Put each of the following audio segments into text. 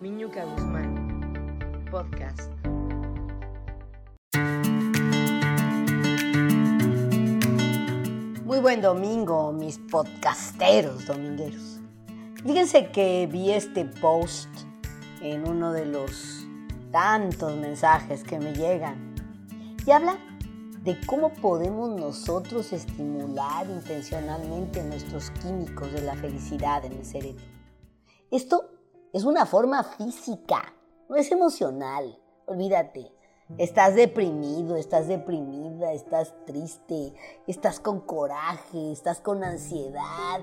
Miñuca Guzmán, podcast. Muy buen domingo, mis podcasteros domingueros. Fíjense que vi este post en uno de los tantos mensajes que me llegan y habla de cómo podemos nosotros estimular intencionalmente nuestros químicos de la felicidad en el cerebro. Esto es una forma física, no es emocional, olvídate. Estás deprimido, estás deprimida, estás triste, estás con coraje, estás con ansiedad.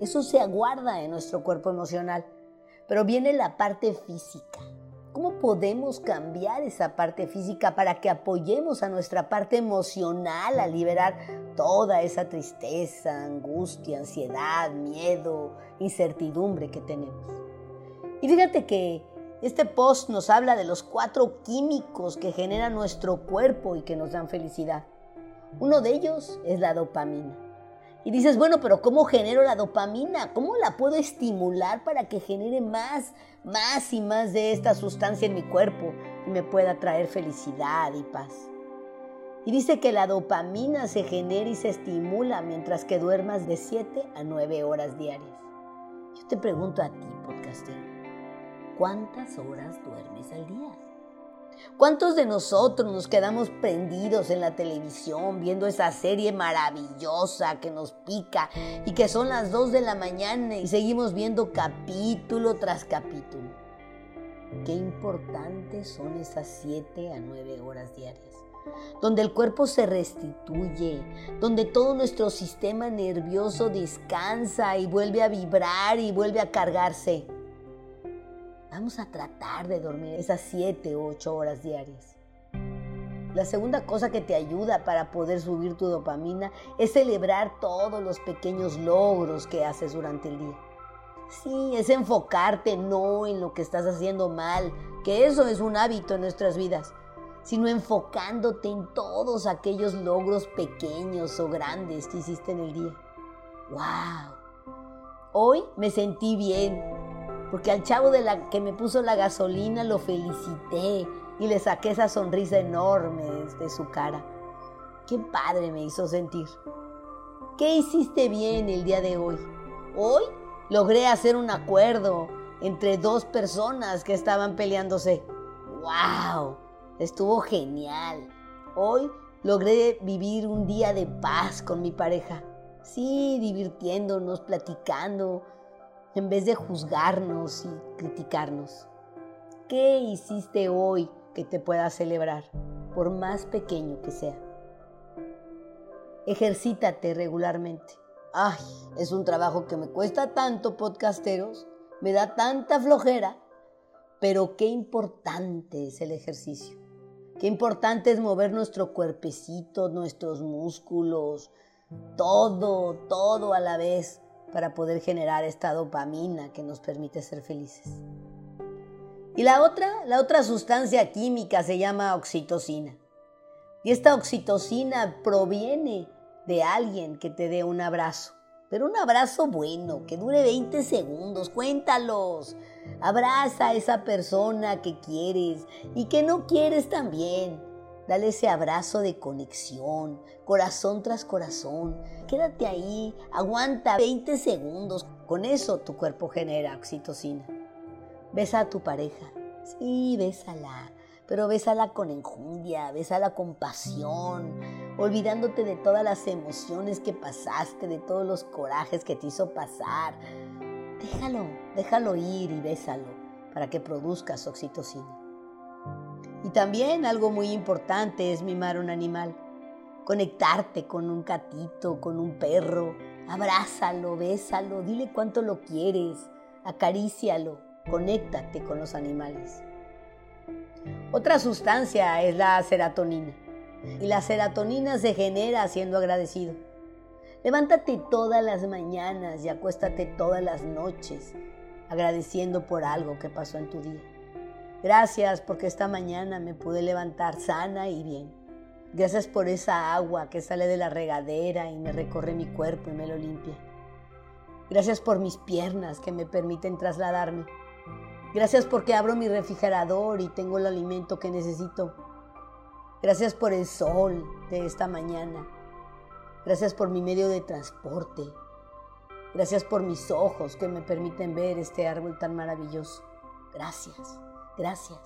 Eso se aguarda en nuestro cuerpo emocional. Pero viene la parte física. ¿Cómo podemos cambiar esa parte física para que apoyemos a nuestra parte emocional a liberar toda esa tristeza, angustia, ansiedad, miedo, incertidumbre que tenemos? Y fíjate que este post nos habla de los cuatro químicos que generan nuestro cuerpo y que nos dan felicidad. Uno de ellos es la dopamina. Y dices, bueno, pero ¿cómo genero la dopamina? ¿Cómo la puedo estimular para que genere más, más y más de esta sustancia en mi cuerpo y me pueda traer felicidad y paz? Y dice que la dopamina se genera y se estimula mientras que duermas de 7 a 9 horas diarias. Yo te pregunto a ti, podcastero, ¿Cuántas horas duermes al día? ¿Cuántos de nosotros nos quedamos prendidos en la televisión viendo esa serie maravillosa que nos pica y que son las 2 de la mañana y seguimos viendo capítulo tras capítulo? Qué importantes son esas 7 a 9 horas diarias, donde el cuerpo se restituye, donde todo nuestro sistema nervioso descansa y vuelve a vibrar y vuelve a cargarse. Vamos a tratar de dormir esas 7 o 8 horas diarias. La segunda cosa que te ayuda para poder subir tu dopamina es celebrar todos los pequeños logros que haces durante el día. Sí, es enfocarte no en lo que estás haciendo mal, que eso es un hábito en nuestras vidas, sino enfocándote en todos aquellos logros pequeños o grandes que hiciste en el día. ¡Wow! Hoy me sentí bien, porque al chavo de la que me puso la gasolina lo felicité y le saqué esa sonrisa enorme de su cara. Qué padre me hizo sentir. ¿Qué hiciste bien el día de hoy? Hoy logré hacer un acuerdo entre dos personas que estaban peleándose. ¡Wow! Estuvo genial. Hoy logré vivir un día de paz con mi pareja. Sí, divirtiéndonos, platicando, en vez de juzgarnos y criticarnos. ¿Qué hiciste hoy que te pueda celebrar, por más pequeño que sea? Ejercítate regularmente. Ay, es un trabajo que me cuesta tanto, podcasteros, me da tanta flojera, pero qué importante es el ejercicio. Qué importante es mover nuestro cuerpecito, nuestros músculos, todo, todo a la vez para poder generar esta dopamina que nos permite ser felices. Y la otra, la otra sustancia química se llama oxitocina. Y esta oxitocina proviene de alguien que te dé un abrazo. Pero un abrazo bueno, que dure 20 segundos, cuéntalos. Abraza a esa persona que quieres y que no quieres también. Dale ese abrazo de conexión, corazón tras corazón. Quédate ahí, aguanta 20 segundos. Con eso tu cuerpo genera oxitocina. Besa a tu pareja. Sí, bésala. Pero bésala con enjundia, bésala con pasión, olvidándote de todas las emociones que pasaste, de todos los corajes que te hizo pasar. Déjalo, déjalo ir y bésalo para que produzcas oxitocina. Y también algo muy importante es mimar un animal. Conectarte con un gatito, con un perro. Abrázalo, bésalo, dile cuánto lo quieres. Acarícialo, conéctate con los animales. Otra sustancia es la serotonina. Y la serotonina se genera siendo agradecido. Levántate todas las mañanas y acuéstate todas las noches agradeciendo por algo que pasó en tu día. Gracias porque esta mañana me pude levantar sana y bien. Gracias por esa agua que sale de la regadera y me recorre mi cuerpo y me lo limpia. Gracias por mis piernas que me permiten trasladarme. Gracias porque abro mi refrigerador y tengo el alimento que necesito. Gracias por el sol de esta mañana. Gracias por mi medio de transporte. Gracias por mis ojos que me permiten ver este árbol tan maravilloso. Gracias, gracias.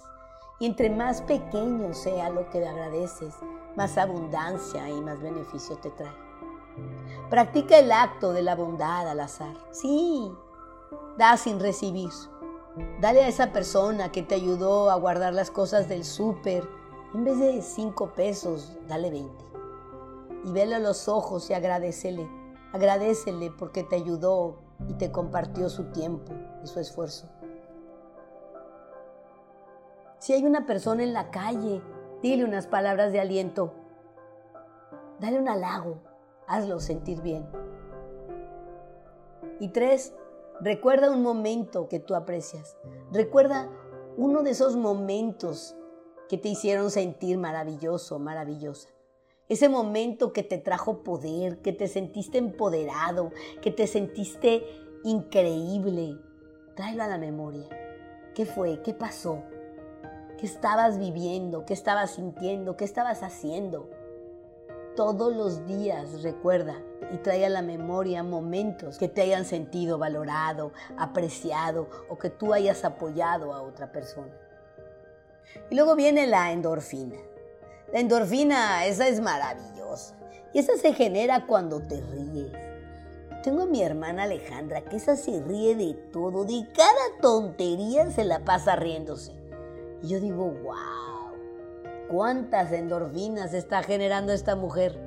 Y entre más pequeño sea lo que agradeces, más abundancia y más beneficio te trae. Practica el acto de la bondad al azar. Sí, da sin recibir. Dale a esa persona que te ayudó a guardar las cosas del súper. En vez de cinco pesos, dale 20. Y vele a los ojos y agradecele. Agradecele porque te ayudó y te compartió su tiempo y su esfuerzo. Si hay una persona en la calle, dile unas palabras de aliento. Dale un halago. Hazlo sentir bien. Y tres, Recuerda un momento que tú aprecias. Recuerda uno de esos momentos que te hicieron sentir maravilloso, maravillosa. Ese momento que te trajo poder, que te sentiste empoderado, que te sentiste increíble. Tráelo a la memoria. ¿Qué fue? ¿Qué pasó? ¿Qué estabas viviendo? ¿Qué estabas sintiendo? ¿Qué estabas haciendo? Todos los días recuerda y trae a la memoria momentos que te hayan sentido valorado, apreciado o que tú hayas apoyado a otra persona. Y luego viene la endorfina. La endorfina, esa es maravillosa. Y esa se genera cuando te ríes. Tengo a mi hermana Alejandra, que esa se ríe de todo, de cada tontería se la pasa riéndose. Y yo digo, wow, cuántas endorfinas está generando esta mujer.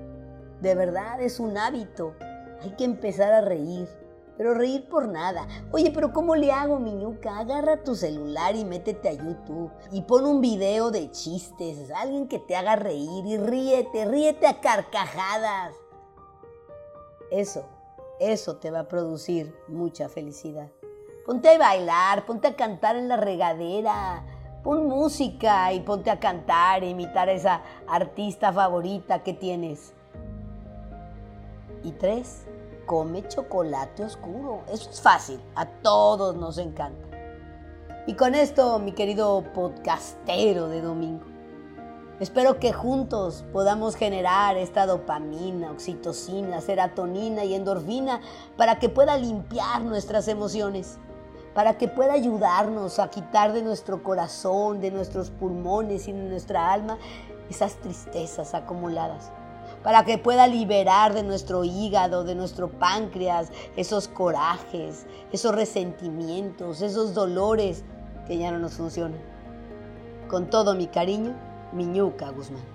De verdad, es un hábito. Hay que empezar a reír. Pero reír por nada. Oye, pero ¿cómo le hago, miñuca? Agarra tu celular y métete a YouTube y pon un video de chistes, alguien que te haga reír y ríete, ríete a carcajadas. Eso, eso te va a producir mucha felicidad. Ponte a bailar, ponte a cantar en la regadera, pon música y ponte a cantar, e imitar a esa artista favorita que tienes. Y tres, come chocolate oscuro. Eso es fácil, a todos nos encanta. Y con esto, mi querido podcastero de domingo, espero que juntos podamos generar esta dopamina, oxitocina, serotonina y endorfina para que pueda limpiar nuestras emociones, para que pueda ayudarnos a quitar de nuestro corazón, de nuestros pulmones y de nuestra alma esas tristezas acumuladas para que pueda liberar de nuestro hígado, de nuestro páncreas, esos corajes, esos resentimientos, esos dolores que ya no nos funcionan. Con todo mi cariño, Miñuca Guzmán.